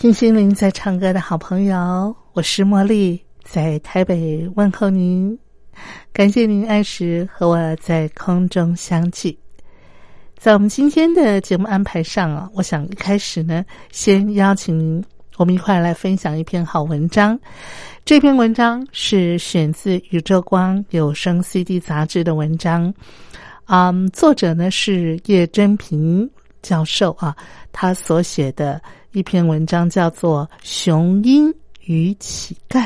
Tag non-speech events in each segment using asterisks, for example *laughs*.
听心灵在唱歌的好朋友，我是茉莉，在台北问候您。感谢您按时和我在空中相聚。在我们今天的节目安排上啊，我想一开始呢，先邀请您，我们一块来分享一篇好文章。这篇文章是选自《宇宙光有声 CD》杂志的文章。嗯，作者呢是叶真平教授啊，他所写的。一篇文章叫做《雄鹰与乞丐》，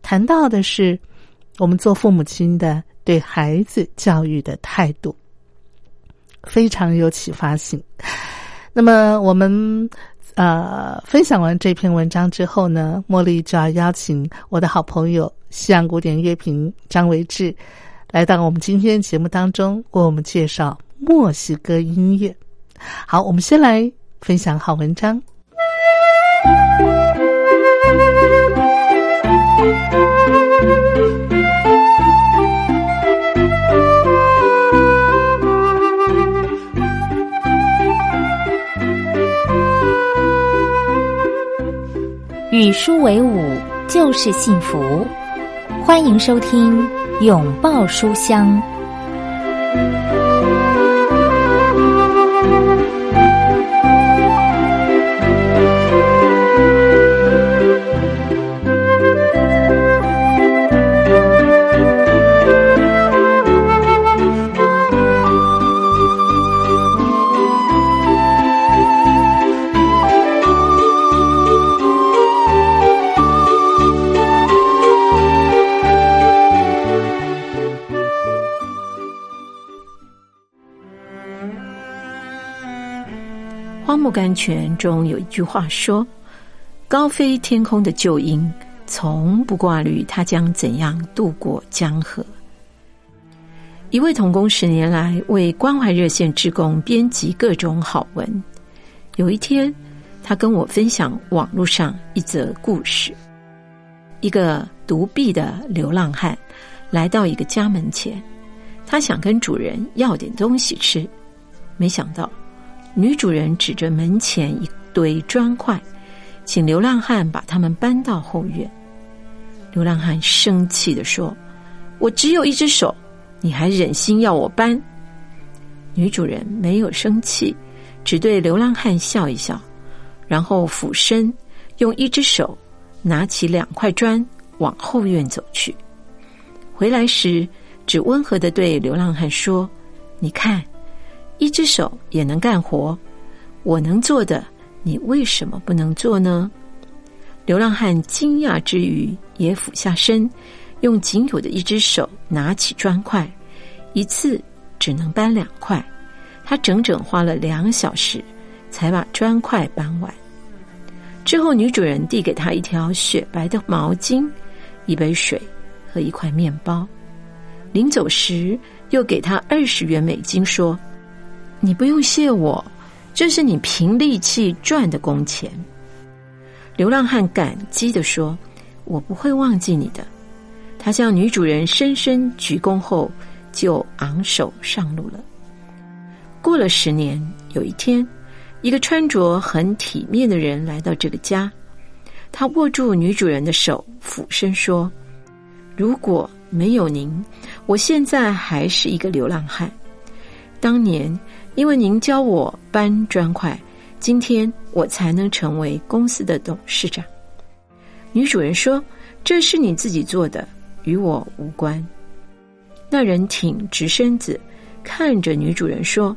谈到的是我们做父母亲的对孩子教育的态度，非常有启发性。那么，我们呃分享完这篇文章之后呢，茉莉就要邀请我的好朋友西洋古典乐评张维志来到我们今天节目当中，为我们介绍墨西哥音乐。好，我们先来分享好文章。与书为伍就是幸福，欢迎收听《拥抱书香》。《木甘泉》中有一句话说：“高飞天空的旧鹰，从不挂虑它将怎样渡过江河。”一位童工十年来为关怀热线职工编辑各种好文。有一天，他跟我分享网络上一则故事：一个独臂的流浪汉来到一个家门前，他想跟主人要点东西吃，没想到。女主人指着门前一堆砖块，请流浪汉把他们搬到后院。流浪汉生气的说：“我只有一只手，你还忍心要我搬？”女主人没有生气，只对流浪汉笑一笑，然后俯身用一只手拿起两块砖往后院走去。回来时，只温和的对流浪汉说：“你看。”一只手也能干活，我能做的，你为什么不能做呢？流浪汉惊讶之余，也俯下身，用仅有的一只手拿起砖块，一次只能搬两块。他整整花了两小时，才把砖块搬完。之后，女主人递给他一条雪白的毛巾、一杯水和一块面包。临走时，又给他二十元美金，说。你不用谢我，这是你凭力气赚的工钱。流浪汉感激的说：“我不会忘记你的。”他向女主人深深鞠躬后，就昂首上路了。过了十年，有一天，一个穿着很体面的人来到这个家，他握住女主人的手，俯身说：“如果没有您，我现在还是一个流浪汉。当年。”因为您教我搬砖块，今天我才能成为公司的董事长。”女主人说：“这是你自己做的，与我无关。”那人挺直身子，看着女主人说：“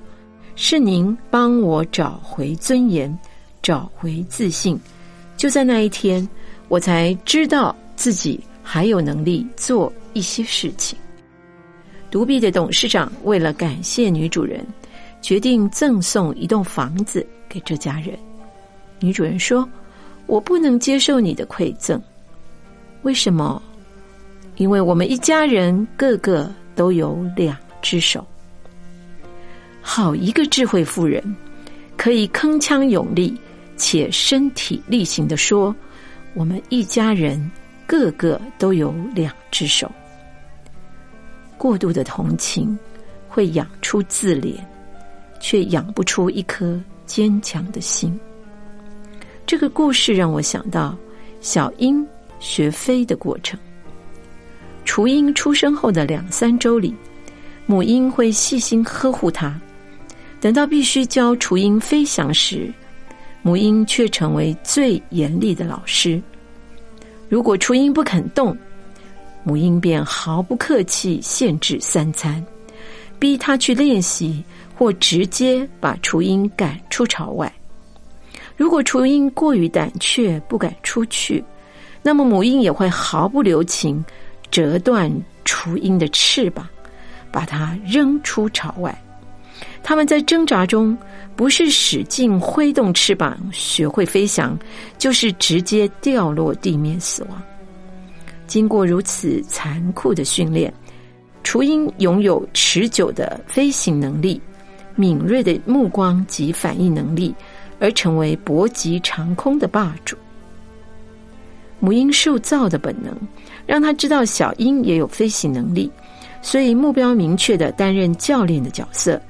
是您帮我找回尊严，找回自信。就在那一天，我才知道自己还有能力做一些事情。”独臂的董事长为了感谢女主人，决定赠送一栋房子给这家人。女主人说：“我不能接受你的馈赠，为什么？因为我们一家人个个。”都有两只手，好一个智慧妇人，可以铿锵有力且身体力行的说：“我们一家人个个都有两只手。”过度的同情会养出自怜，却养不出一颗坚强的心。这个故事让我想到小鹰学飞的过程。雏鹰出生后的两三周里，母鹰会细心呵护它。等到必须教雏鹰飞翔时，母鹰却成为最严厉的老师。如果雏鹰不肯动，母鹰便毫不客气限制三餐，逼它去练习，或直接把雏鹰赶出巢外。如果雏鹰过于胆怯不敢出去，那么母鹰也会毫不留情。折断雏鹰的翅膀，把它扔出巢外。他们在挣扎中，不是使劲挥动翅膀学会飞翔，就是直接掉落地面死亡。经过如此残酷的训练，雏鹰拥有持久的飞行能力、敏锐的目光及反应能力，而成为搏击长空的霸主。母鹰受造的本能。让他知道小鹰也有飞行能力，所以目标明确的担任教练的角色，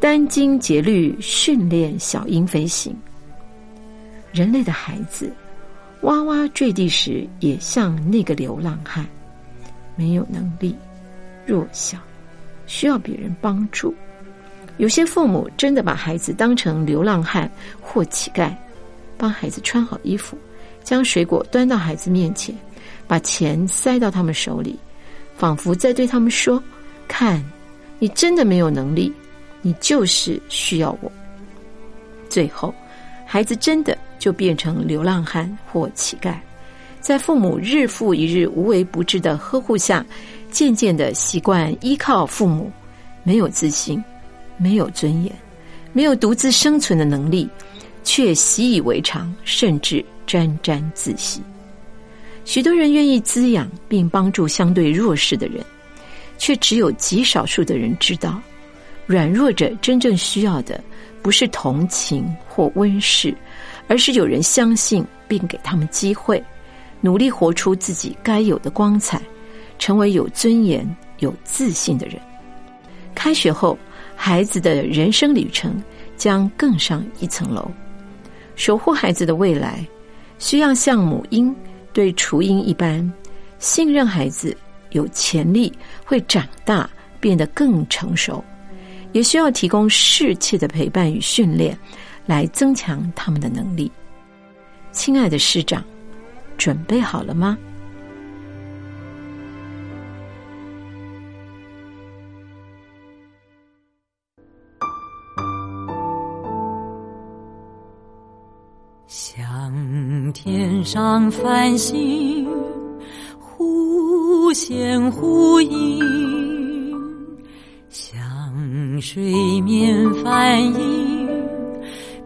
殚精竭虑训练小鹰飞行。人类的孩子哇哇坠地时，也像那个流浪汉，没有能力，弱小，需要别人帮助。有些父母真的把孩子当成流浪汉或乞丐，帮孩子穿好衣服，将水果端到孩子面前。把钱塞到他们手里，仿佛在对他们说：“看，你真的没有能力，你就是需要我。”最后，孩子真的就变成流浪汉或乞丐，在父母日复一日无微不至的呵护下，渐渐的习惯依靠父母，没有自信，没有尊严，没有独自生存的能力，却习以为常，甚至沾沾自喜。许多人愿意滋养并帮助相对弱势的人，却只有极少数的人知道，软弱者真正需要的不是同情或温室，而是有人相信并给他们机会，努力活出自己该有的光彩，成为有尊严、有自信的人。开学后，孩子的人生旅程将更上一层楼。守护孩子的未来，需要像母鹰。对雏鹰一般，信任孩子有潜力会长大，变得更成熟，也需要提供适切的陪伴与训练，来增强他们的能力。亲爱的师长，准备好了吗？像天上繁星忽现忽隐，像水面反影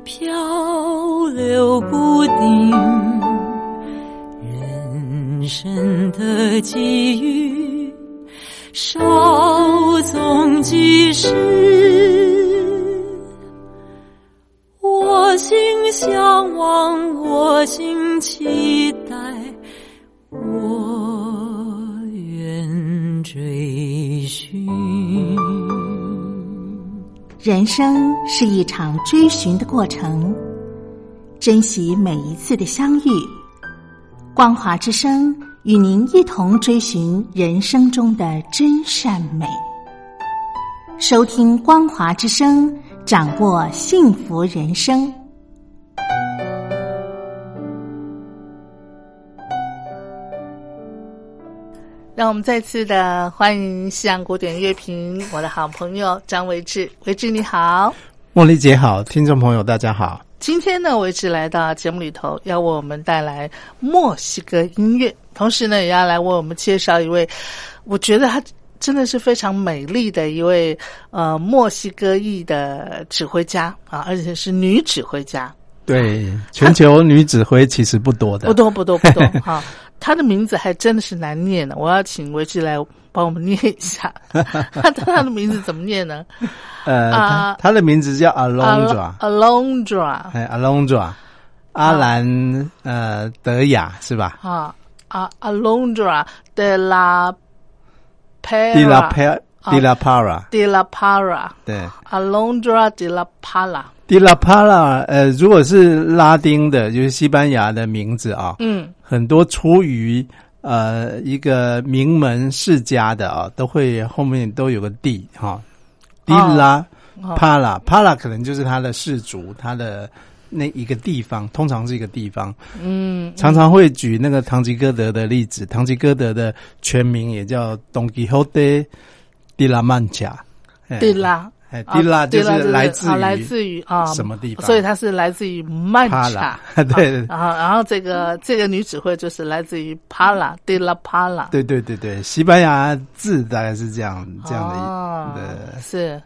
漂流不定。人生的际遇，向往，我心期待，我愿追寻。人生是一场追寻的过程，珍惜每一次的相遇。光华之声与您一同追寻人生中的真善美。收听光华之声。掌握幸福人生。让我们再次的欢迎西洋古典乐评我的好朋友张维志，维志你好，茉莉姐好，听众朋友大家好。今天呢，维志来到节目里头，要为我们带来墨西哥音乐，同时呢，也要来为我们介绍一位，我觉得他真的是非常美丽的一位呃墨西哥裔的指挥家啊，而且是女指挥家。对，全球女指挥其实不多的，不多不多不多 *laughs* 哈。她的名字还真的是难念呢，我要请维志来帮我们念一下。她她的名字怎么念呢？呃，她她的名字叫 Alondra，Alondra，哎，Alondra，阿兰呃德雅是吧？啊啊，Alondra de la Para De la Pa De la Para，de la Para，对，Alondra de la Para，，De la Para，呃，如果是拉丁的，就是西班牙的名字啊，嗯，很多出于呃一个名门世家的啊，都会后面都有个地哈，De la 哦 Para，Para 可能就是他的氏族，他的那一个地方，通常是一个地方，嗯，常常会举那个唐吉诃德的例子。唐吉诃德的全名也叫 Don Quixote de la Mancha，哎对啦。哎啊，de la 就是来自于啊来自于啊什么地方？所以它是来自于曼帕查拉，*laughs* 对。然后然后这个这个女指挥就是来自于帕拉迪拉帕拉对对对对，西班牙字大概是这样这样的是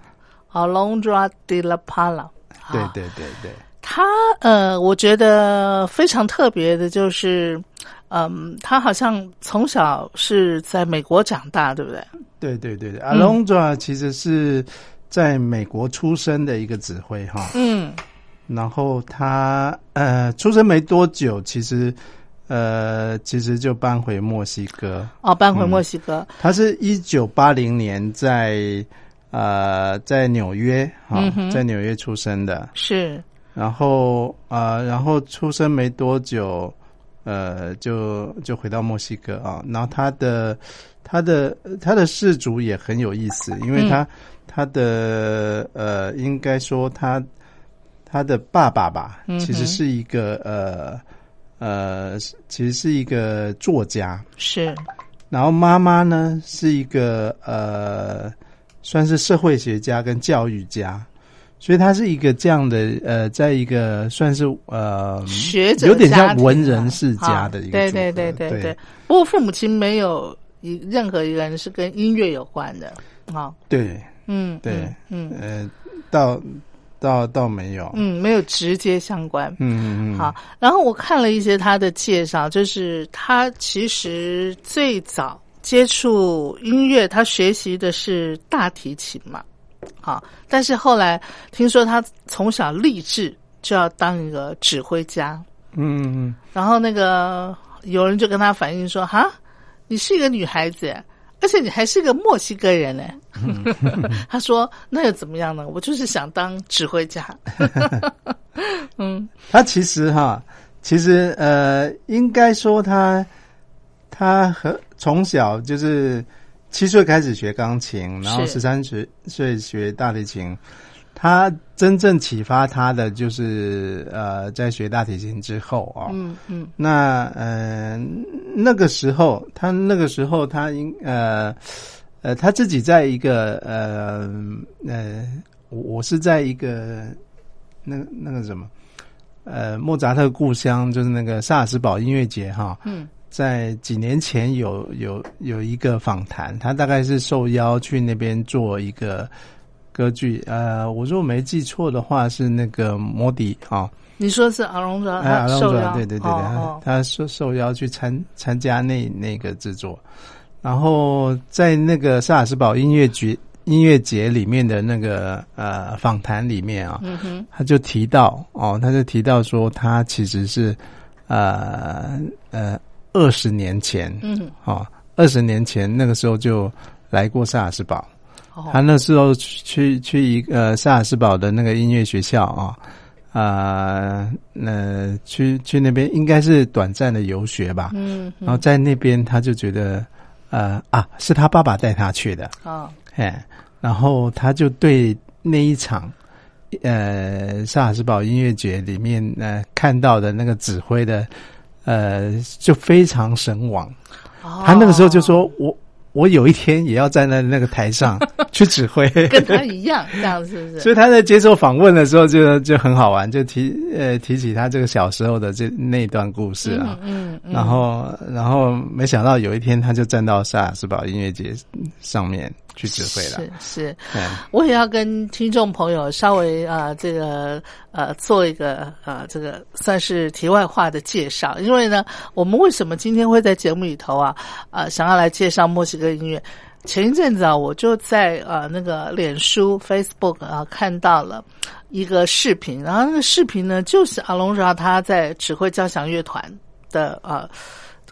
Alondra de la Pala，对对对对。他呃，我觉得非常特别的就是，嗯，他好像从小是在美国长大，对不对？对对对对。嗯，Alondra 其实是在美国出生的一个指挥哈，嗯。然后他呃出生没多久，其实呃其实就搬回墨西哥。哦，搬回墨西哥，他是一九八零年在呃在纽约哈、嗯在纽约出生的，是。然后呃然后出生没多久。呃，就就回到墨西哥啊，然后他的他的他的氏族也很有意思，因为他、嗯他的呃，应该说他他的爸爸吧，其实是一个呃呃，其实是一个作家，是，然后妈妈呢是一个呃，算是社会学家跟教育家，所以他是一个这样的呃，在一个算是呃学者有点像文啊人世家的一个对对对对对。不过父母亲没有一任何一个人是跟音乐有关的啊，对嗯，对嗯嗯。呃，倒倒倒没有，嗯，没有直接相关。嗯嗯嗯，好，然后我看了一些他的介绍，就是他其实最早接触音乐，他学习的是大提琴嘛，好，但是后来听说他从小立志就要当一个指挥家，嗯嗯嗯，然后那个有人就跟他反映说：“哈，你是一个女孩子，而且你还是个墨西哥人呢。” *laughs* 他说：“那又怎么样呢？我就是想当指挥家。*laughs* 嗯他其实哈，其实呃，应该说他他和从小就是七岁开始学钢琴，然后十三岁岁学大提琴。他真正启发他的就是呃，在学大提琴之后啊、嗯嗯。那呃那个时候，他那个时候他应呃呃他自己在一个呃呃，我我是在一个那那个什么呃莫扎特故乡，就是那个萨尔斯堡音乐节哈，嗯。在几年前有有有一个访谈，他大概是受邀去那边做一个歌剧，呃，我如果没记错的话是那个摩迪啊。你说是阿龙哲，哎，他阿龙卓受邀，对对对对，哦他他受受邀去参参加那那个制作，然后在那个萨尔斯堡音乐节音乐节里面的那个呃访谈里面啊，嗯哼，他就提到哦，他就提到说他其实是呃呃二十年前嗯。哦，二十年前那个时候就来过萨尔斯堡，哦。他那时候去去一个呃萨尔斯堡的那个音乐学校啊，啊，呃，去去那边应该是短暂的游学吧，嗯然后在那边他就觉得，呃啊，是他爸爸带他去的，哦。哎，然后他就对那一场呃萨尔斯堡音乐节里面呃看到的那个指挥的，呃，就非常神往。哦。他那个时候就说我。我有一天也要站在那个台上 *laughs* 去指挥，跟他一样，这样是不是？所以他在接受访问的时候就就很好玩，就提呃提起他这个小时候的这那段故事啊，嗯，然后然后没想到有一天他就站到萨尔斯堡音乐节上面。去指挥了，是是，我也要跟听众朋友稍微啊，这个呃，做一个呃，这个算是题外话的介绍。因为呢，我们为什么今天会在节目里头啊，呃，想要来介绍墨西哥音乐？前一阵子啊，我就在呃那个脸书 Facebook 啊看到了一个视频，然后那个视频呢，就是阿隆扎他在指挥交响乐团的啊。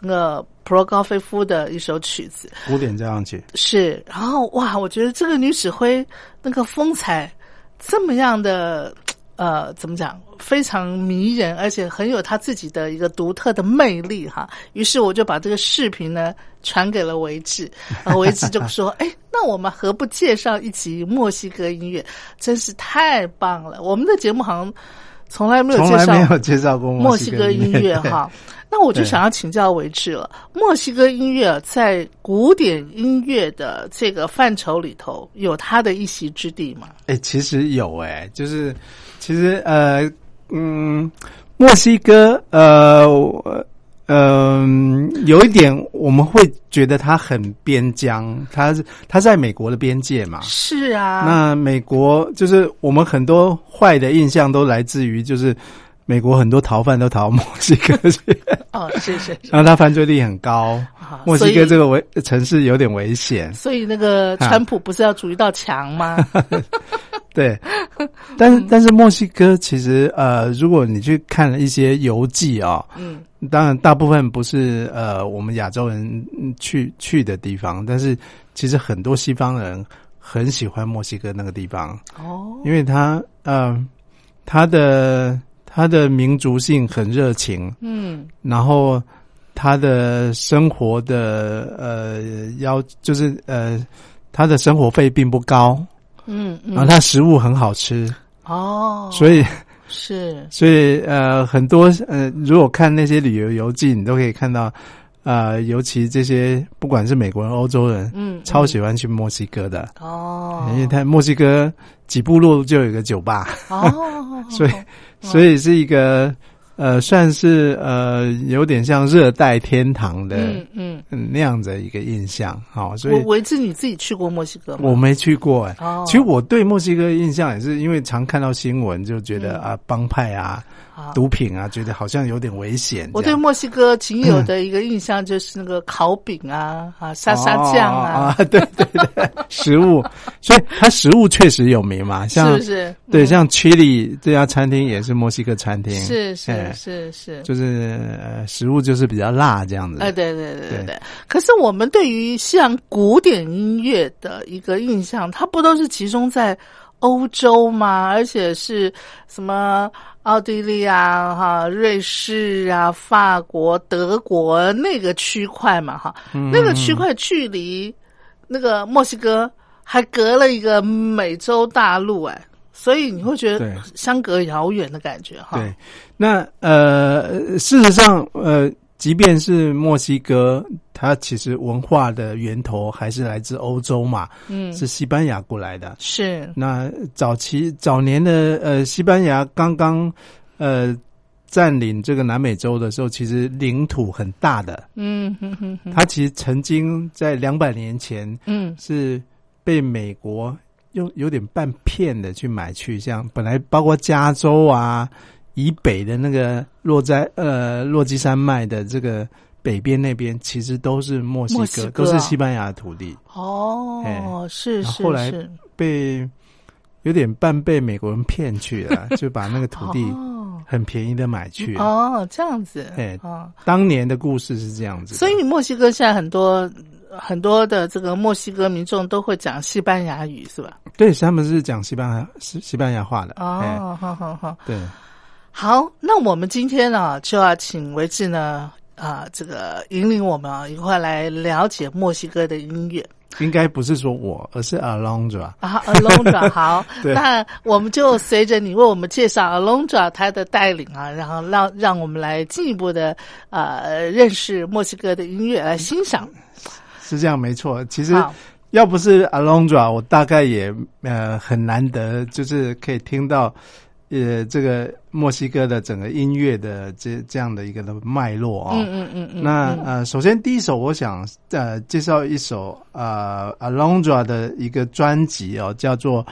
那个普罗高菲夫的一首曲子，古典交响曲是。然后哇，我觉得这个女指挥那个风采这么样的，呃，怎么讲，非常迷人，而且很有她自己的一个独特的魅力哈。于是我就把这个视频呢传给了维志，维志就说：“ *laughs* 哎，那我们何不介绍一集墨西哥音乐？真是太棒了！我们的节目好像从来没有介绍，没有介绍过墨西哥音乐哈。”那我就想要请教维志了，墨西哥音乐在古典音乐的这个范畴里头有它的一席之地吗？哎，其实有哎，就是其实呃嗯，墨西哥呃嗯有一点我们会觉得它很边疆，它是它在美国的边界嘛？是啊，那美国就是我们很多坏的印象都来自于就是。美国很多逃犯都逃墨西哥去，*laughs* 哦，是是，然后他犯罪率很高，墨西哥这个危城市有点危险，所以那个川普不是要筑一道墙吗？*laughs* 对，但是但是墨西哥其实呃，如果你去看了一些游记啊，嗯，当然大部分不是呃我们亚洲人去去的地方，但是其实很多西方人很喜欢墨西哥那个地方。哦，因为他呃他的。他的民族性很热情，嗯，然后他的生活的呃要就是呃他的生活费并不高，嗯，然后他食物很好吃哦，所以是。*laughs* 所以呃很多呃如果看那些旅游游记，你都可以看到。啊，尤其这些不管是美国人、欧洲人，嗯，超喜欢去墨西哥的。哦，因为他墨西哥几步路就有一个酒吧。哦，*laughs* 所以所以是一个呃，算是呃，有点像热带天堂的，嗯嗯那样的一个印象。好，所以维志你自己去过墨西哥吗？我没去过哎，其实我对墨西哥印象也是因为常看到新闻，就觉得啊，帮派啊。毒品啊，觉得好像有点危险。我对墨西哥仅有的一个印象就是那个烤饼啊，啊沙沙酱啊，*laughs* 对对对，食物，所以它食物确实有名嘛，*laughs* 像是不是？对，像 Chili 这家餐厅也是墨西哥餐厅，是是是是，就是食物就是比较辣这样子。哎，对对对对对。可是我们对于像古典音乐的一个印象，它不都是集中在欧洲嘛？而且是什么？奥地利啊，哈，瑞士啊，法国、德国那个区块嘛，哈，那个区块距离那个墨西哥还隔了一个美洲大陆，哎，所以你会觉得相隔遥远的感觉，哈。对，那呃，事实上，呃。即便是墨西哥，它其实文化的源头还是来自欧洲嘛，嗯，是西班牙过来的。是那早期早年的呃，西班牙刚刚呃占领这个南美洲的时候，其实领土很大的。嗯哼哼，它其实曾经在两百年前，嗯，是被美国用有点半骗的去买去，像本来包括加州啊。以北的那个落在呃落基山脉的这个北边那边，其实都是墨西哥，都是西班牙的土地。哦，是是。后来被有点半被美国人骗去了，*laughs* 就把那个土地很便宜的买去。哦，这样子。哎，当年的故事是这样子。所以墨西哥现在很多很多的这个墨西哥民众都会讲西班牙语，是吧？对，他们是讲西班牙西西班牙话的。哦，好好好，对。好，那我们今天呢就要请维志呢啊、这个引领我们啊一块来了解墨西哥的音乐应该不是说我，而是 Alondra。啊，Alondra *laughs* 好，那我们就随着你为我们介绍 Alondra 他的带领啊，然后让让我们来进一步的呃认识墨西哥的音乐，来欣赏。是这样，没错。其实要不是 Alondra，我大概也呃很难得，就是可以听到呃这个墨西哥的整个音乐的这这样的一个的脉络啊、嗯嗯嗯嗯，那呃，首先第一首，我想呃介绍一首呃 Alondra 的一个专辑哦，叫做《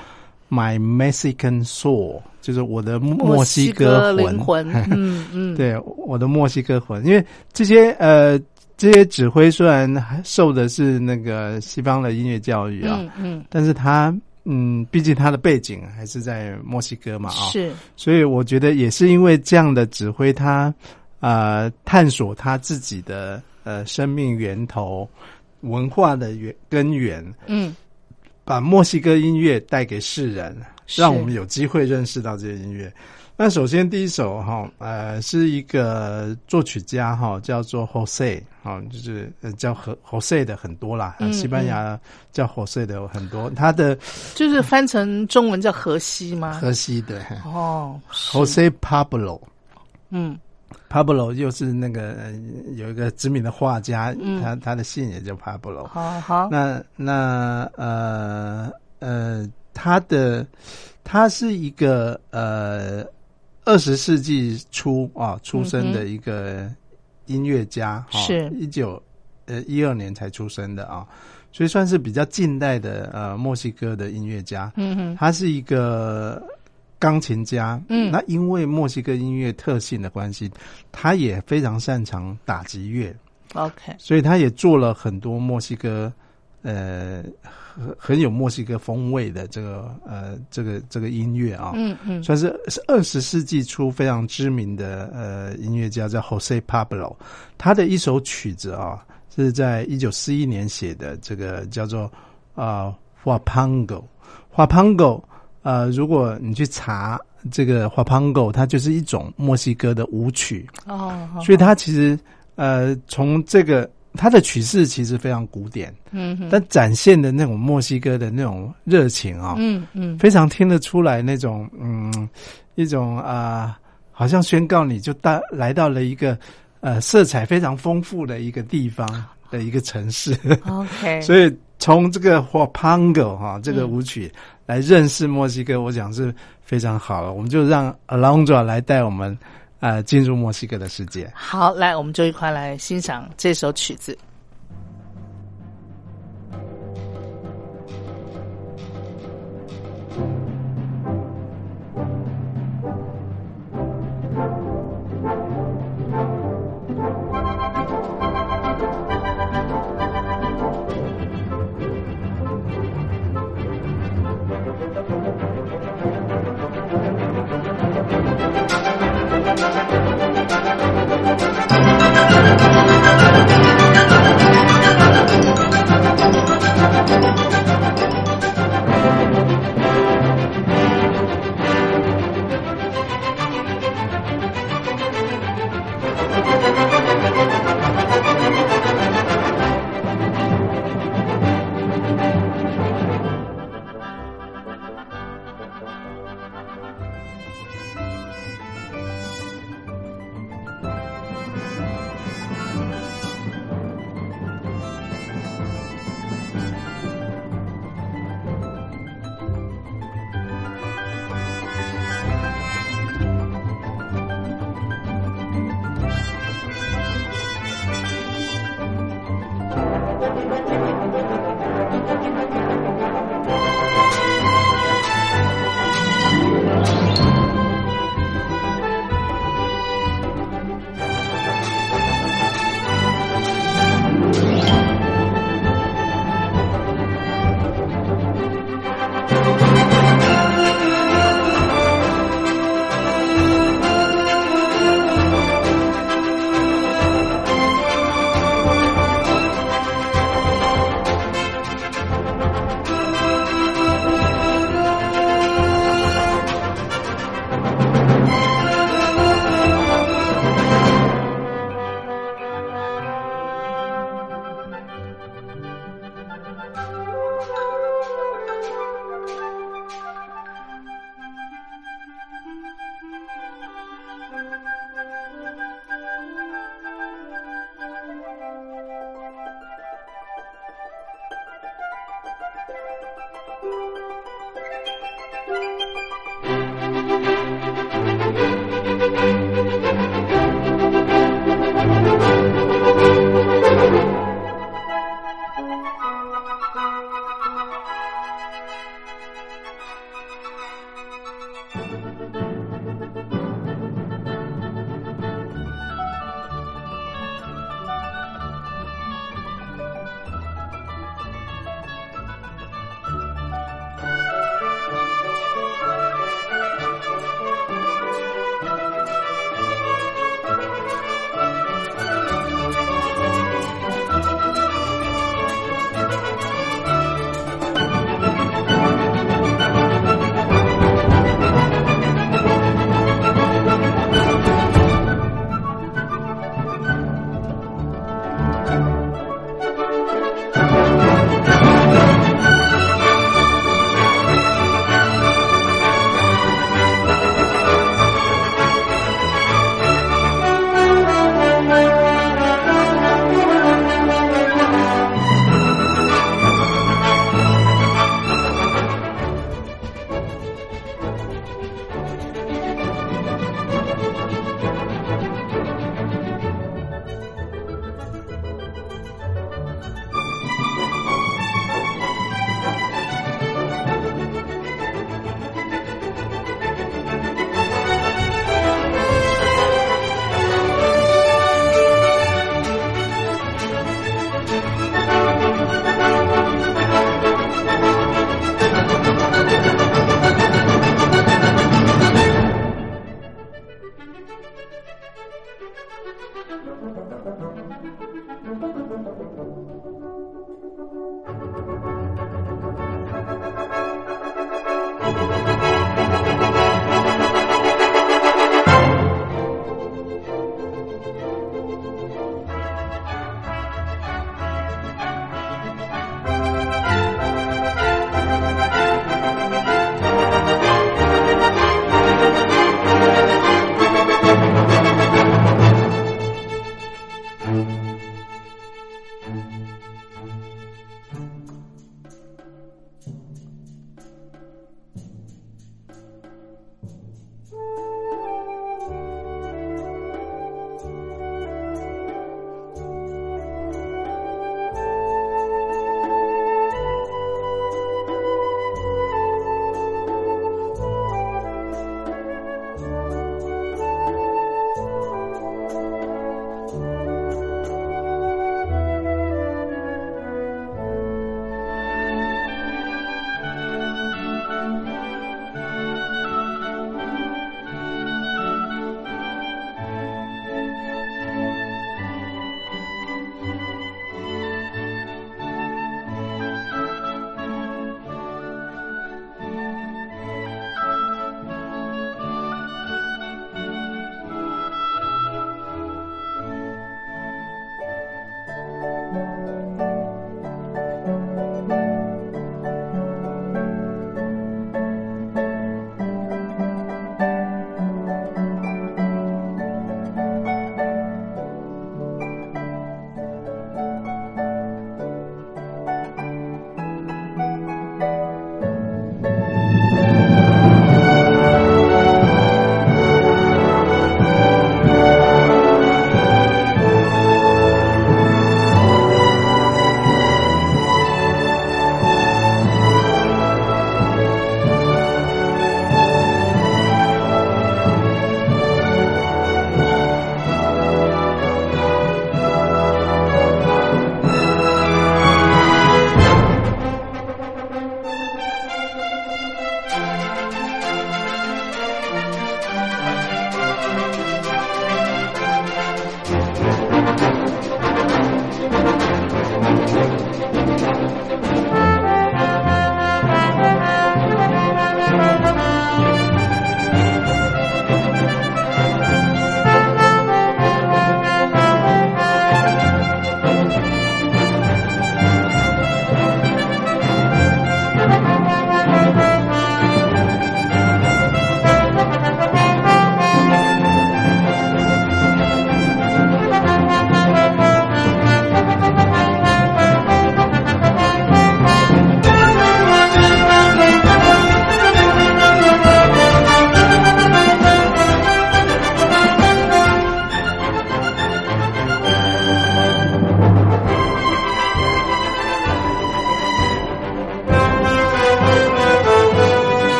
My Mexican Soul》，就是我的墨西哥灵魂，*laughs* 嗯嗯，对，我的墨西哥魂，因为这些呃这些指挥虽然受的是那个西方的音乐教育啊，嗯嗯，但是他嗯，毕竟他的背景还是在墨西哥嘛啊、是，所以我觉得也是因为这样的指挥他，呃探索他自己的呃生命源头、文化的源根源，嗯，把墨西哥音乐带给世人，让我们有机会认识到这些音乐。那首先第一首哈，呃，是一个作曲家哈，叫做 Jose 哈，就是呃叫和 Jose 的很多啦，嗯西班牙叫 Jose 的有很多，他的就是翻成中文叫荷西吗？荷西的哦 Jose Pablo。嗯 Pablo 又是那个呃有一个知名的画家，嗯他他的姓也叫 Pablo。好好，那那呃呃，他的他是一个呃二十世纪初啊出生的一个音乐家，哈是。一九呃一二年才出生的啊，所以算是比较近代的呃墨西哥的音乐家。嗯哼，他是一个钢琴家，嗯。那因为墨西哥音乐特性的关系，他也非常擅长打击乐，OK，所以他也做了很多墨西哥，呃，很很有墨西哥风味的这个呃这个这个音乐啊，嗯嗯算是是二十世纪初非常知名的呃音乐家，叫 Jose Pablo。他的一首曲子啊，是在一九四一年写的，这个叫做啊 Huapango。Huapango，呃，如果你去查这个 Huapango，它就是一种墨西哥的舞曲，哦，所以它其实呃从这个它的曲式其实非常古典，嗯哼，但展现的那种墨西哥的那种热情啊、嗯嗯。非常听得出来那种嗯一种啊、好像宣告你就到来到了一个呃色彩非常丰富的一个地方的一个城市，，OK，*laughs* 所以从这个 Huapango 哈、这个舞曲来认识墨西哥，我想是非常好了。我们就让 Alondra 来带我们呃进入墨西哥的世界。好，来，我们就一块来欣赏这首曲子。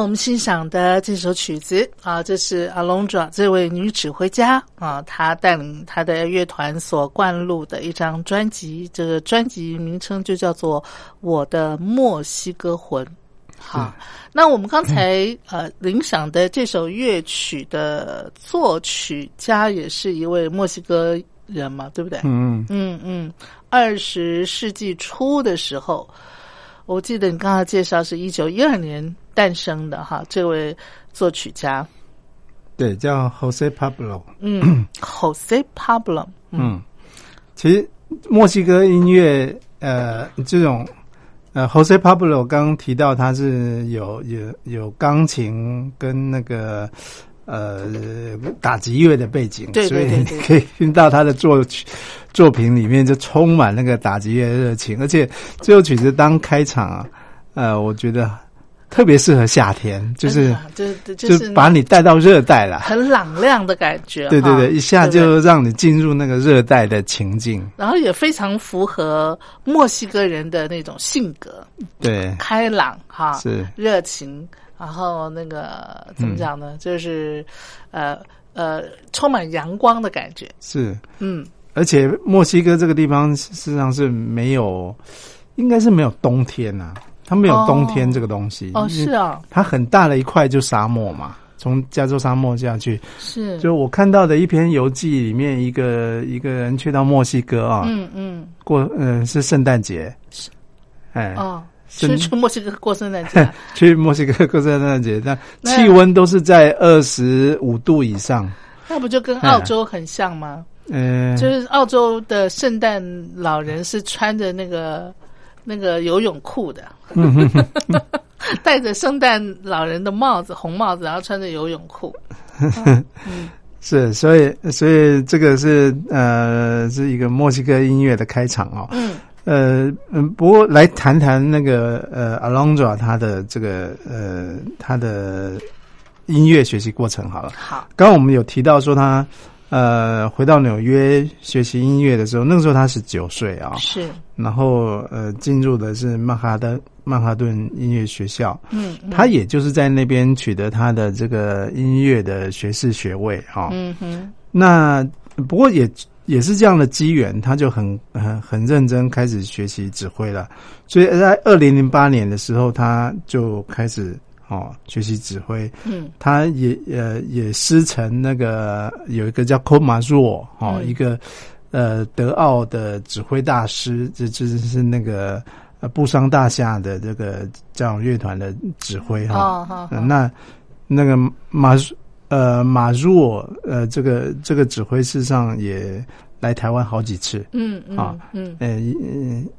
我们欣赏的这首曲子啊，这是 Alondra 这位女指挥家啊，她带领她的乐团所灌录的一张专辑，这个专辑名称就叫做《我的墨西哥魂》。好，那我们刚才呃领赏的这首乐曲的作曲家也是一位墨西哥人嘛，对不对？嗯嗯嗯，二十世纪初的时候，我记得你刚刚介绍是一九一二年诞生的哈，这位作曲家，对，叫 Jose Pablo。嗯，Jose Pablo，嗯，其实墨西哥音乐，呃，这种，呃，Jose Pablo 刚刚提到他是有有有钢琴跟那个呃打击乐的背景，对对对对所以你可以听到他的作曲作品里面就充满那个打击乐热情，而且这首曲子当开场啊，呃，我觉得特别适合夏天，就是就就就是把你带到热带了。很朗亮的感觉。哈对对对，一下就让你进入那个热带的情境。然后也非常符合墨西哥人的那种性格，对，开朗哈，是热情，然后那个怎么讲呢？就是呃呃，充满阳光的感觉。是，嗯，而且墨西哥这个地方事实上是没有，应该是没有冬天呐、它没有冬天这个东西。哦，是啊，它很大的一块就沙漠嘛，从加州沙漠下去。是，就我看到的一篇游记里面，一个一个人去到墨西哥啊，嗯嗯，过嗯、是圣诞节，是哎，哦，圣去去墨西哥过圣诞节，*laughs* 去墨西哥过圣诞节，那那气温都是在二十五度以上。那不就跟澳洲很像吗？嗯、就是澳洲的圣诞老人是穿着那个那个游泳裤的，*laughs* 戴着圣诞老人的帽子，红帽子，然后穿着游泳裤。*laughs* 是，所以所以这个是呃是一个墨西哥音乐的开场哦。嗯呃嗯，不过来谈谈那个呃 Alondra 他的这个呃他的音乐学习过程好了。好，刚刚我们有提到说他呃回到纽约学习音乐的时候，那个时候他十九岁啊，是，然后呃进入的是曼哈顿曼哈顿音乐学校，嗯嗯。他也就是在那边取得他的这个音乐的学士学位哈。嗯哼，那不过也也是这样的机缘，他就很很很认真开始学习指挥了。所以在二零零八年的时候，他就开始哦学习指挥。嗯他也呃也师承那个有一个叫 z o 哦，嗯一个呃德奥的指挥大师，这这是那个呃布商大厦的这个交响乐团的指挥哈。那那个马呃马若呃这个这个指挥事实上也来台湾好几次，嗯嗯啊嗯，呃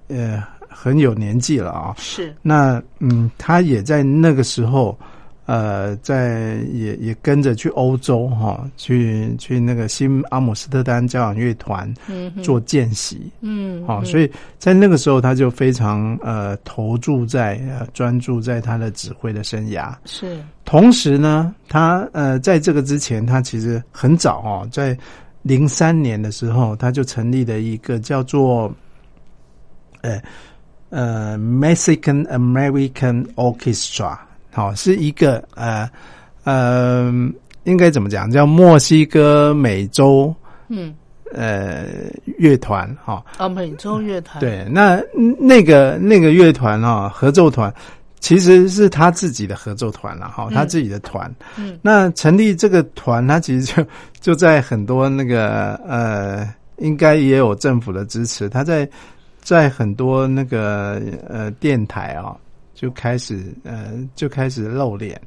呃呃很有年纪了啊。是，那嗯，他也在那个时候，呃，在也也跟着去欧洲哈、去去那个新阿姆斯特丹交响乐团嗯做见习，嗯好、嗯所以在那个时候他就非常呃投注在呃专注在他的指挥的生涯。是，同时呢，他呃在这个之前，他其实很早哦，在零三年的时候，他就成立了一个叫做呃呃 Mexican American Orchestra，好、是一个呃呃应该怎么讲，叫墨西哥美洲嗯，呃乐团哈。啊，美洲乐团，，对，那那个那个乐团啊，合奏团其实是他自己的合奏团了哈，他自己的团。嗯，那成立这个团，他其实就就在很多那个呃，应该也有政府的支持，他在在很多那个呃电台啊、就开始呃就开始露脸，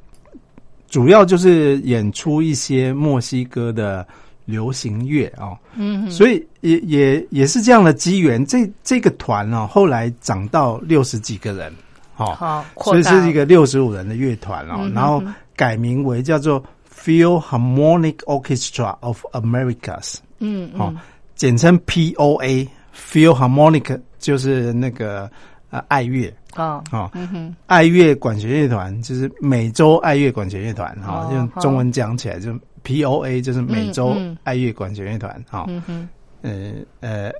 主要就是演出一些墨西哥的流行乐啊、嗯哼，所以也也也是这样的机缘，这这个团哦，后来涨到六十几个人，哦，好，所以是一个六十五人的乐团哦，嗯然后改名为叫做 Philharmonic Orchestra of Americas，嗯嗯。哦，简称 POA。Philharmonic 就是那个呃爱乐啊，哦，嗯，爱乐管弦乐团就是美洲爱乐管弦乐团哈，哦用中文讲起来就 POA 就是美洲爱乐管弦乐团哈。嗯哼，呃呃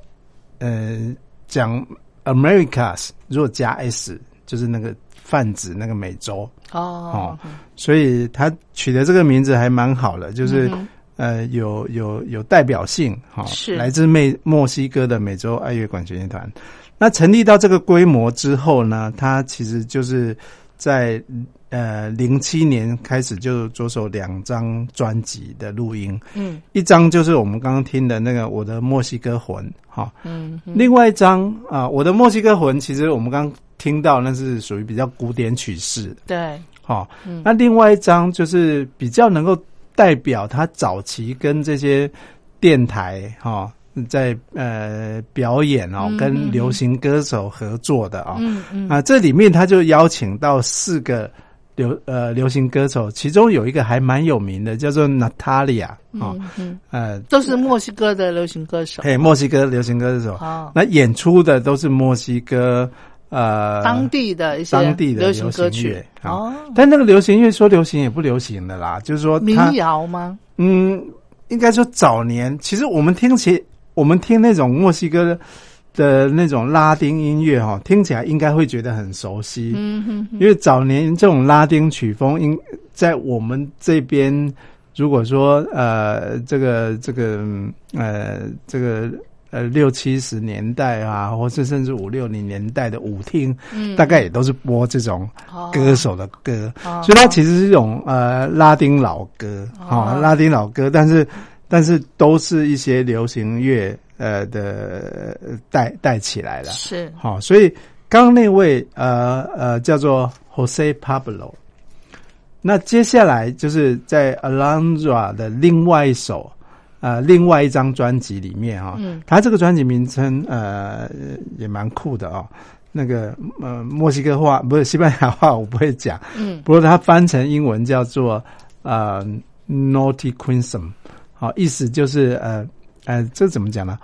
呃，讲 Americas 如果加 s 就是那个泛指那个美洲，哦，所以他取的这个名字还蛮好的，就是、呃有有有代表性哈，是。来自美墨西哥的美洲爱乐管弦乐团。那成立到这个规模之后呢，它其实就是在呃零七年开始就着手两张专辑的录音，嗯。一张就是我们刚刚听的那个《我的墨西哥魂》哈，嗯嗯另外一张啊，我的墨西哥魂，其实我们刚刚听到那是属于比较古典曲式的，对，哈、嗯。那另外一张就是比较能够代表他早期跟这些电台哈、在呃表演哦，嗯跟流行歌手合作的啊、嗯嗯。啊，这里面他就邀请到四个流呃流行歌手，其中有一个还蛮有名的，叫做 Natalia 啊、嗯嗯，呃，都是墨西哥的流行歌手，嘿，墨西哥流行歌手，哦，那演出的都是墨西哥呃当地的一些当地的流行行歌曲啊哦，但那个流行乐说流行也不流行的啦，就是说民谣吗？嗯，应该说早年，其实我们听起我们听那种墨西哥的那种拉丁音乐哈，听起来应该会觉得很熟悉。嗯哼哼，因为早年这种拉丁曲风，应在我们这边，如果说呃，这个这个嗯呃这个呃六七十年代啊，或是甚至五六零年代的舞厅，嗯。大概也都是播这种歌手的歌，哦。所以它其实是一种呃拉丁老歌，哈、哦拉丁老歌，但是但是都是一些流行乐呃的呃带带起来了。是。好，所以刚刚那位呃呃叫做 Jose Pablo，那接下来就是在 Alondra 的另外一首呃另外一张专辑里面啊、嗯。他这个专辑名称呃也蛮酷的哦。那个呃墨西哥话不是西班牙话我不会讲，嗯。不过它翻成英文叫做呃 Naughty Crimson，好，意思就是呃呃这怎么讲呢？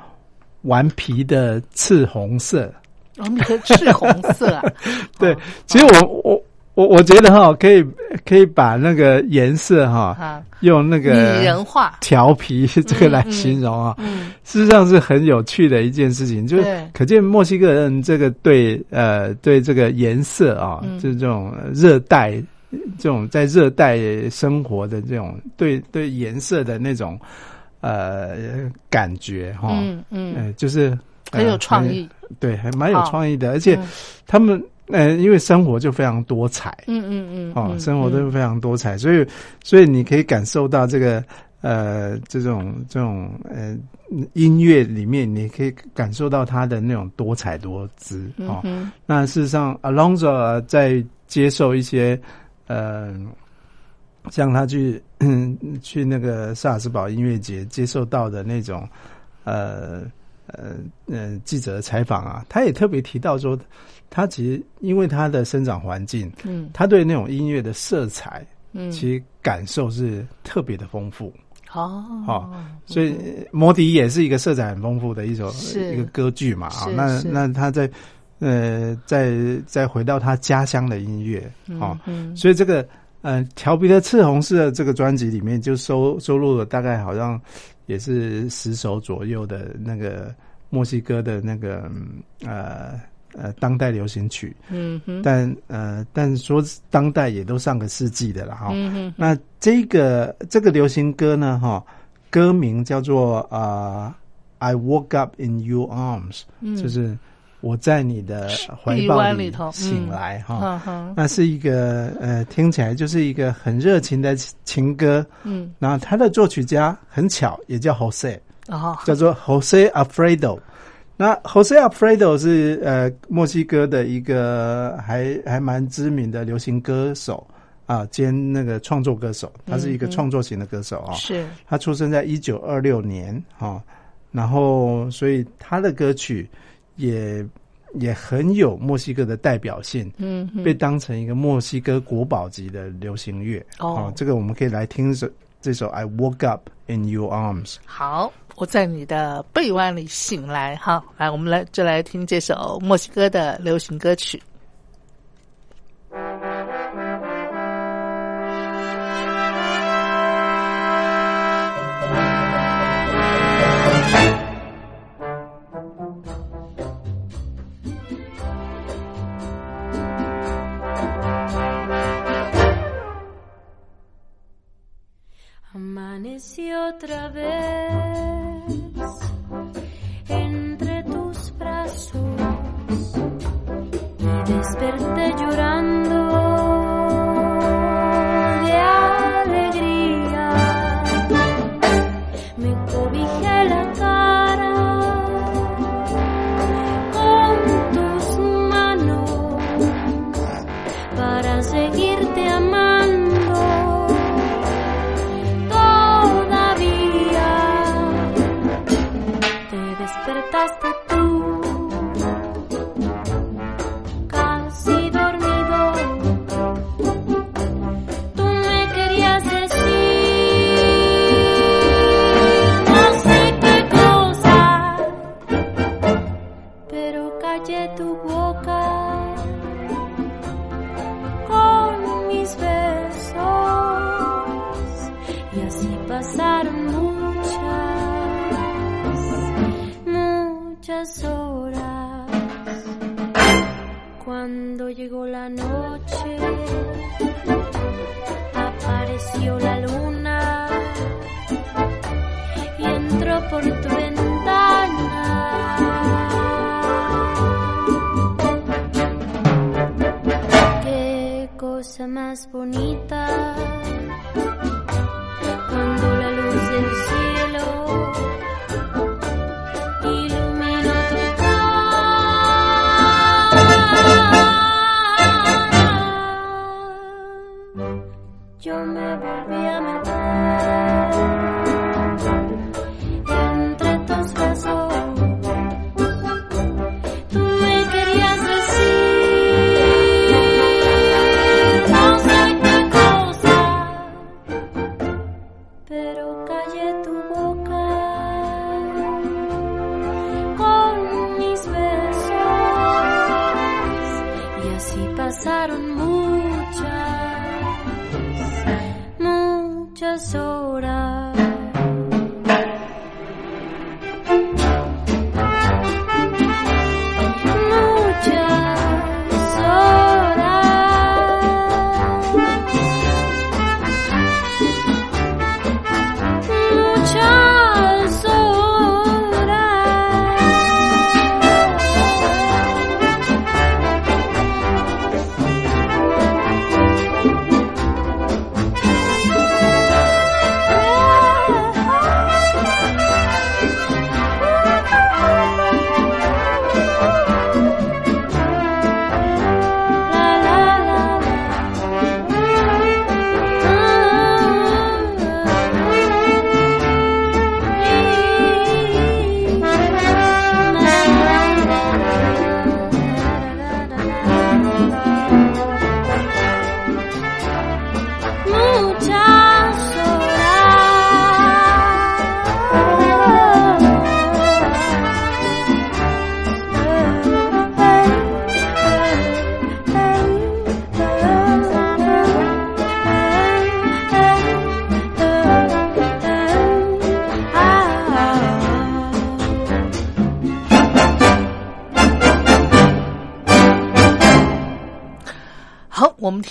顽皮的赤红色，我们的赤红色啊，*laughs* 对，其实我我我我觉得哈，可以可以把那个颜色哈，啊，用那个拟人化，调皮这个来形容啊，嗯事实上是很有趣的一件事情，就是可见墨西哥人这个对呃对这个颜色啊，嗯。就是这种热带这种在热带生活的这种对对颜色的那种呃感觉哈，嗯嗯，呃就是很有呃创意，对，还蛮有创意的，而且嗯。他们呃，因为生活就非常多彩，嗯嗯嗯，哦，嗯生活都嗯非常多彩，所以所以你可以感受到这个呃这种这种呃音乐里面，你可以感受到它的那种多彩多姿。哦。嗯那事实上，Alonso 在接受一些呃，像他去 *coughs* 去那个萨尔斯堡音乐节接受到的那种呃呃呃记者的采访啊，他也特别提到说，他其实因为他的生长环境，嗯。他对那种音乐的色彩，嗯，其实感受是特别的丰富。哦。哦所以呃摩迪也是一个色彩很丰富的一首一个歌剧嘛啊是，那那他在呃再再回到他家乡的音乐哦，嗯。所以这个呃调皮的赤红色这个专辑里面就收收录了大概好像也是十首左右的那个墨西哥的那个嗯呃呃当代流行曲，嗯哼，但呃但说当代也都上个世纪的了哈。嗯哼，那这个这个流行歌呢，哈，歌名叫做啊、呃、，I woke up in your arms，、嗯就是我在你的怀抱里头醒来哈。那是一个呃，听起来就是一个很热情的情歌。嗯，然后他的作曲家很巧，也叫 Jose，哦，叫做 Jose Alfredo。那 Jose Alfredo 是呃墨西哥的一个还还蛮知名的流行歌手啊，兼那个创作歌手，他是一个创作型的歌手啊。是，他出生在一九二六年啊，然后所以他的歌曲也也很有墨西哥的代表性，嗯哼，被当成一个墨西哥国宝级的流行乐。哦这个我们可以来听这这首《I Woke Up in Your Arms》。好，我在你的臂弯里醒来。好，来，我们来就来听这首墨西哥的流行歌曲。Amaneció otra vez pasaron muchas, muchas horas.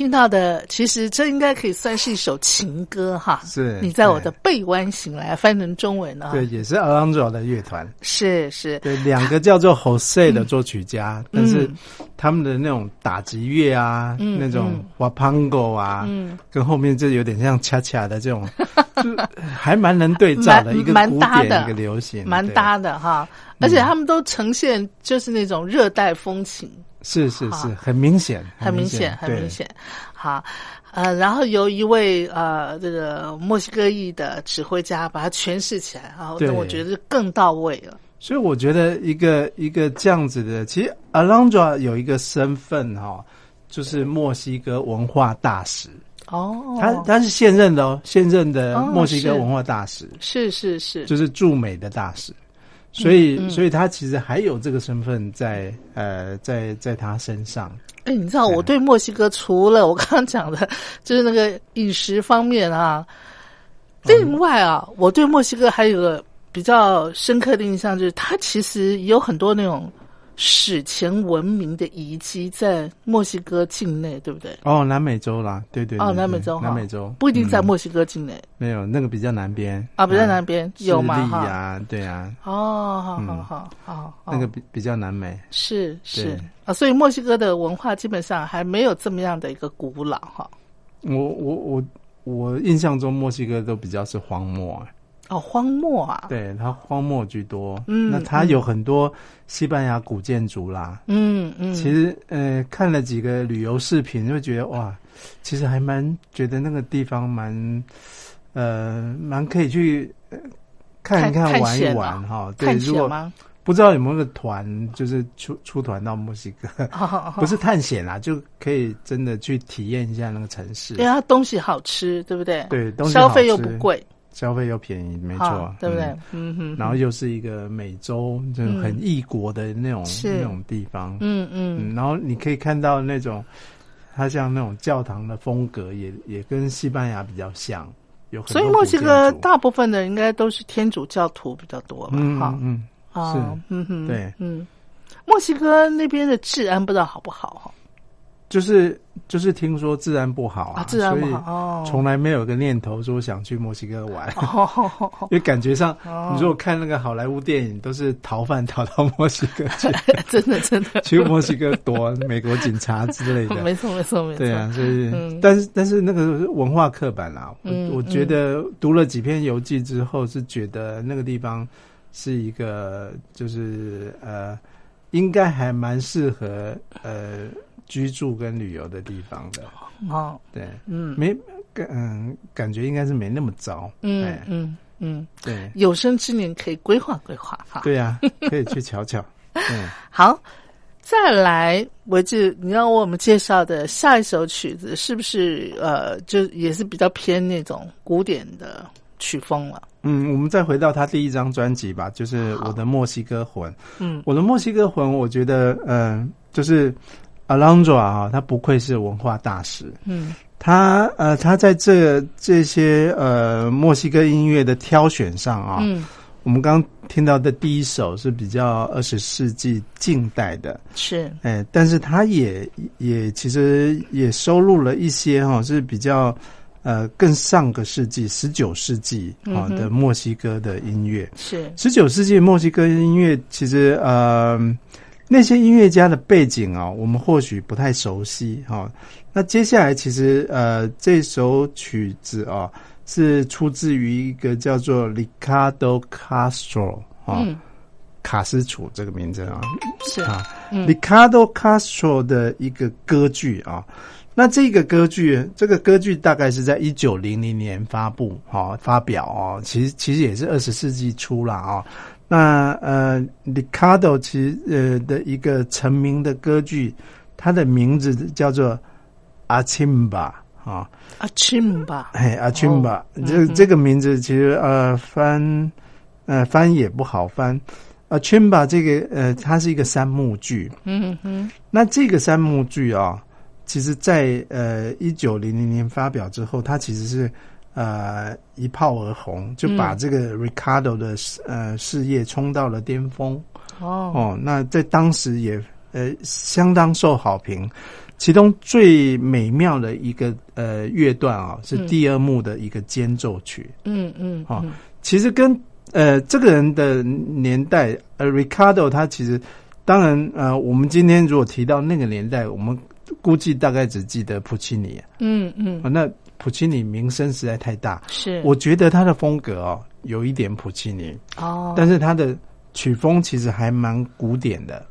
听到的，其实这应该可以算是一首情歌哈。是你在我的背弯醒来，翻成中文啊。对，，也是 Alondra 的乐团。是是，对，两个叫做 Jose 的作曲家，但是他们的那种打击乐啊，嗯那种 wapango 啊，嗯跟后面这有点像恰恰的这种，*laughs* 就还蛮能对照的，一个古蛮搭的典，一个流行，对蛮搭的哈。而且他们都呈现就是那种热带风情，是是是，很明显，很明显，很明。显。好，呃，然后由一位呃这个墨西哥裔的指挥家把它诠释起来啊，对我觉得更到位了。所以我觉得一个一个这样子的，其实 Alondra 有一个身份哈、就是墨西哥文化大使，哦，他他是现任的哦，现任的墨西哥文化大使。是是是，就是驻美的大使，所以、嗯所以他其实还有这个身份在呃在在他身上。哎，你知道我对墨西哥除了我刚刚讲的，*laughs* 就是那个饮食方面啊，另外啊，我对墨西哥还有个比较深刻的印象，就是它其实有很多那种史前文明的遗迹在墨西哥境内，对不对？哦，南美洲啦，对对哦，对对南美洲，南美洲不一定在嗯墨西哥境内、没有那个比较南边啊，不在南边、有智利吗？哈，呀，对啊，哦，好好嗯好好，那个哦比比较南美。是是啊，所以墨西哥的文化基本上还没有这么样的一个古老哈。我我我我印象中墨西哥都比较是荒漠，哦，荒漠啊，对，它荒漠居多。嗯那它有很多西班牙古建筑啦。嗯嗯，其实呃，看了几个旅游视频，就觉得哇，其实还蛮觉得那个地方蛮呃蛮可以去、呃看一探看、玩一玩哈。对，探如果险吗？不知道有没有个团，就是出出团到墨西哥，*laughs* 哦不是探险啦，就可以真的去体验一下那个城市因为。它东西好吃，对不对？对东西消费又不贵，消费又便宜，没哈错，对不对？嗯？嗯哼，然后又是一个美洲，就是很异国的那种、是。那种地方。嗯嗯。嗯，然后你可以看到那种，它像那种教堂的风格也，也跟西班牙比较像，有所以墨西哥大部分的应该都是天主教徒比较多吧，嗯哈。嗯哦是，嗯哼，对。嗯，墨西哥那边的治安不知道好不好哈？就是就是听说治安不好啊，啊，治安不所以好哦，从来没有个念头说想去墨西哥玩，哦，*laughs* 因为感觉上，哦。你如果看那个好莱坞电影，都是逃犯逃到墨西哥去，真 *laughs* 的真的，*laughs* 去墨西哥躲美国警察之类的。没错没错没错，对啊，所以，嗯。但是但是那个文化刻板啦，我、嗯我觉得读了几篇游记之后，是觉得那个地方是一个就是呃，应该还蛮适合呃居住跟旅游的地方的。哦，对，嗯没感嗯感觉应该是没那么糟。嗯哎嗯嗯，对有生之年可以规划规划哈。对呀、可以去瞧瞧。*laughs* 嗯，好，再来，我就你要为我们介绍的下一首曲子，是不是呃，就也是比较偏那种古典的曲风了？嗯，我们再回到他第一张专辑吧，就是《我的墨西哥魂》。嗯我的墨西哥魂，我觉得，嗯、就是 Alondra 啊，他不愧是文化大师。嗯。他呃，他在这这些呃墨西哥音乐的挑选上啊，嗯，我们刚听到的第一首是比较二十世纪近代的，是。哎，但是他也也其实也收录了一些哈、是比较呃更上个世纪十九世纪啊、嗯的墨西哥的音乐。是，十九世纪墨西哥音乐其实呃那些音乐家的背景啊、我们或许不太熟悉哈、那接下来其实呃这首曲子啊、是出自于一个叫做 Ricardo Castro 啊、嗯卡斯楚这个名字啊是，啊。嗯 Ricardo Castro 的一个歌剧啊。那这个歌剧，这个歌剧大概是在一九零零年发布，哈、发表哦。其实其实也是二十世纪初了啊、那呃，Ricardo 其实呃的一个成名的歌剧，它的名字叫做阿钦巴啊，阿钦吧，嘿，阿钦巴，这、这个名字其实呃翻呃翻也不好翻。啊，钦巴这个呃，它是一个三幕剧，嗯哼，那这个三幕剧啊，其实在呃一九零零年发表之后，它其实是呃一炮而红，就把嗯这个 Ricardo 的呃事业冲到了巅峰哦，哦。那在当时也呃相当受好评。其中最美妙的一个呃乐段啊，是嗯第二幕的一个间奏曲。嗯嗯，哦嗯其实跟呃这个人的年代，呃，Ricardo 他其实当然呃，我们今天如果提到那个年代，我们估计大概只记得普契尼啊，嗯嗯，那普契尼名声实在太大，是，我觉得他的风格哦有一点普契尼，哦，但是他的曲风其实还蛮古典的，啊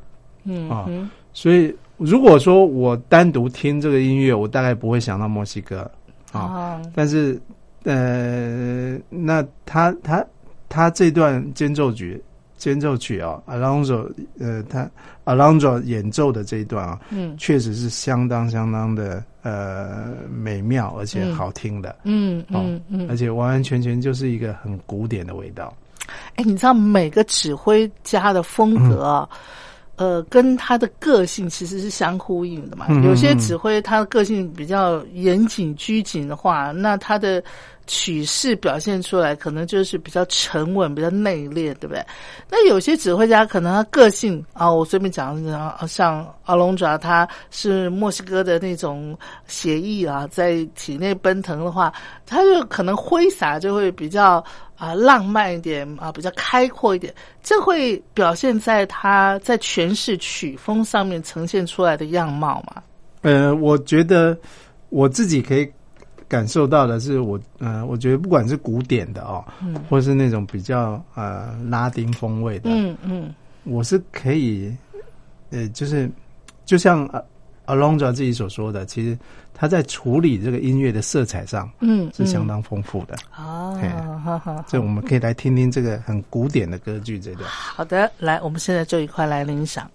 嗯哼，所以如果说我单独听这个音乐，我大概不会想到墨西哥。啊。啊，但是，呃，那他他他这段间奏曲间奏曲啊，Alonso 呃，他 Alonso 演奏的这一段啊，嗯。确实是相当相当的呃美妙而且好听的，嗯嗯嗯，而且完完全全就是一个很古典的味道。哎，你知道每个指挥家的风格啊，呃，跟他的个性其实是相呼应的嘛。有些嗯指挥他的个性比较严谨拘谨的话，那他的曲式表现出来可能就是比较沉稳、比较内敛，对不对？那有些指挥家可能他个性啊，我随便讲讲，像阿隆爪，他是墨西哥的那种血液啊，在体内奔腾的话，他就可能挥洒就会比较啊、浪漫一点啊，比较开阔一点，这会表现在他在诠释曲风上面呈现出来的样貌嘛？呃，我觉得我自己可以感受到的是我，呃，我觉得不管是古典的哦，嗯或是那种比较呃拉丁风味的，嗯嗯我是可以，呃，就是就像呃 Alonso 自己所说的，其实他在处理这个音乐的色彩上嗯，是相当丰富的。啊嘿，哈哈。所以我们可以来听听这个很古典的歌剧这段。好的，来，我们现在就一块来领赏。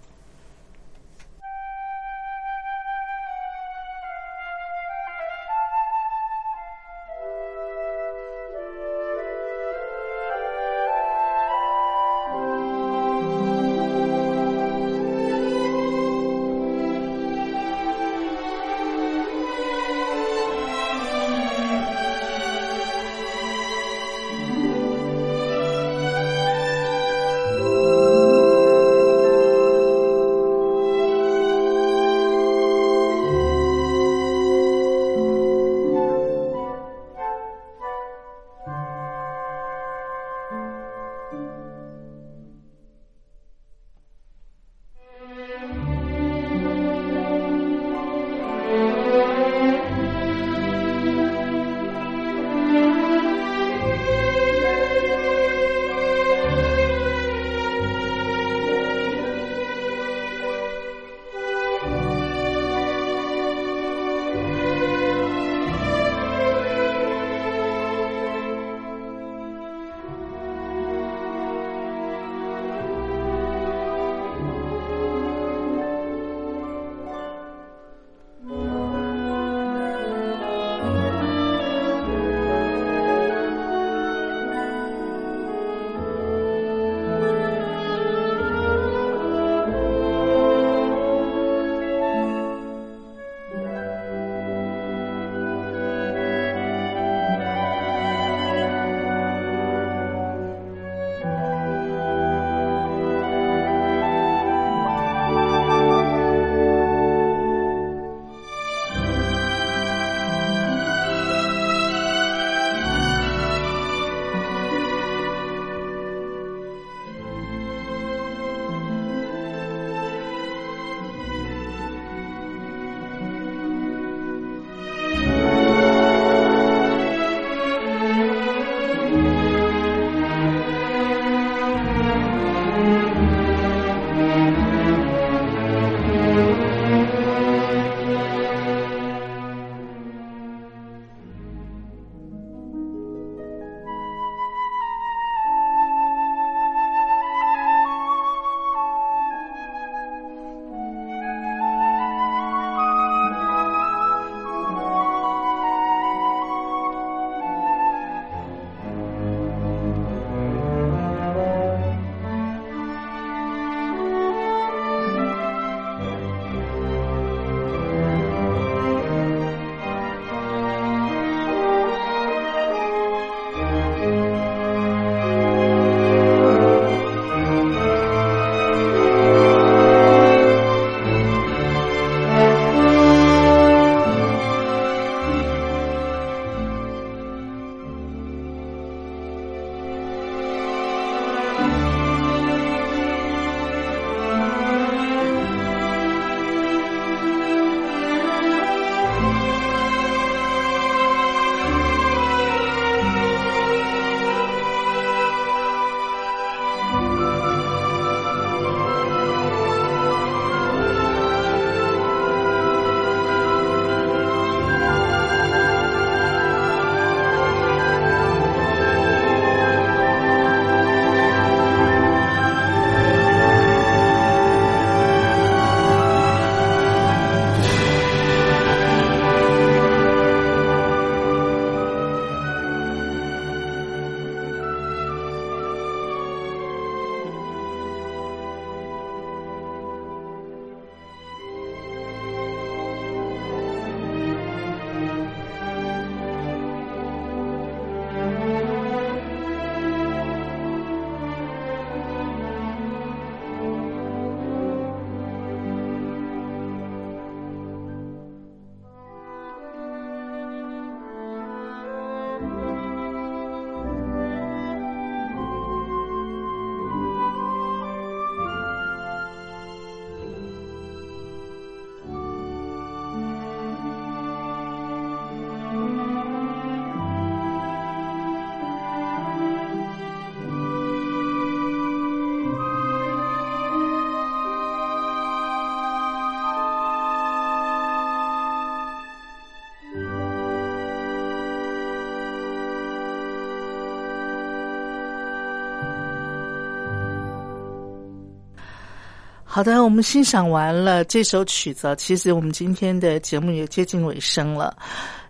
好的，我们欣赏完了这首曲子，其实我们今天的节目也接近尾声了。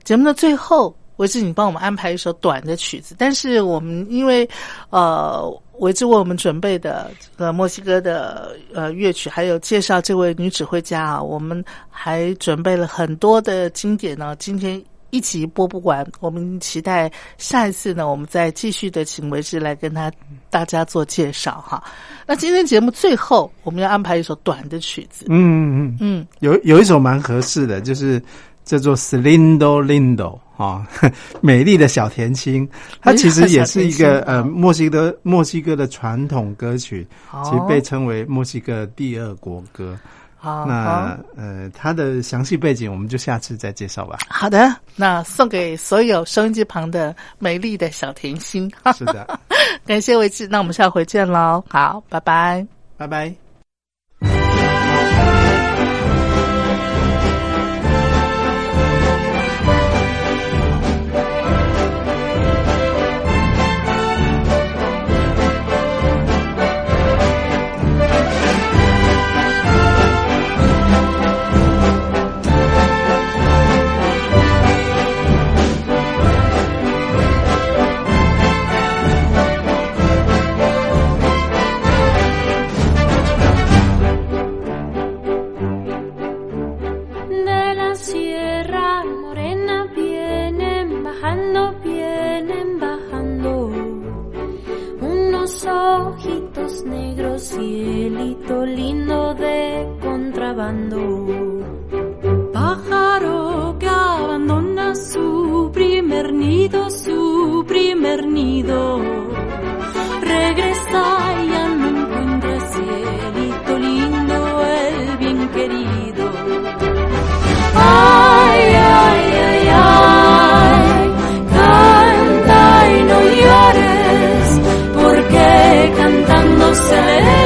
节目的最后，维志，你帮我们安排一首短的曲子，但是我们因为呃，维志为我们准备的呃墨西哥的呃乐曲，还有介绍这位女指挥家啊，我们还准备了很多的经典呢。今天。一集播不完，我们期待下一次呢，我们再继续的请维志来跟他大家做介绍哈。那今天节目最后，我们要安排一首短的曲子，嗯嗯嗯，嗯，有有一首蛮合适的，就是叫做《Slindo Lindo》啊，*laughs* 美丽的小甜心。它其实也是一个呃墨西哥墨西哥的传统歌曲，其实被称为墨西哥第二国歌。好，那呃，它的详细背景我们就下次再介绍吧。好的，那送给所有收音机旁的美丽的小甜心。是的，*laughs* 感谢维志，那我们下回见喽。好，拜拜。拜拜。Pájaro que abandona su primer nido, su primer nido. Regresa y ya no encuentra cielito lindo, el bien querido. Ay, ay, ay, ay, canta y no llores, porque cantando se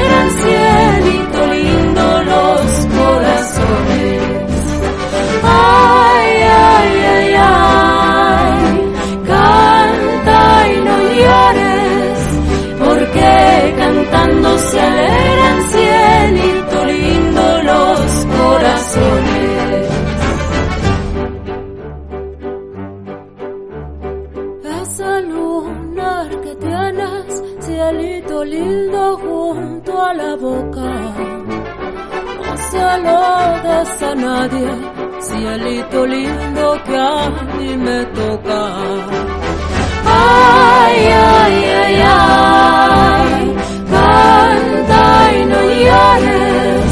a nadie, cielito lindo que a mí me toca. Ay, ay, ay, ay, canta y no llores,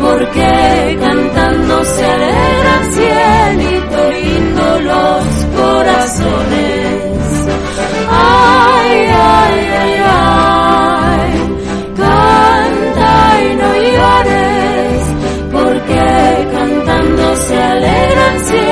porque cantando se alegran cielito lindo los corazones. alegran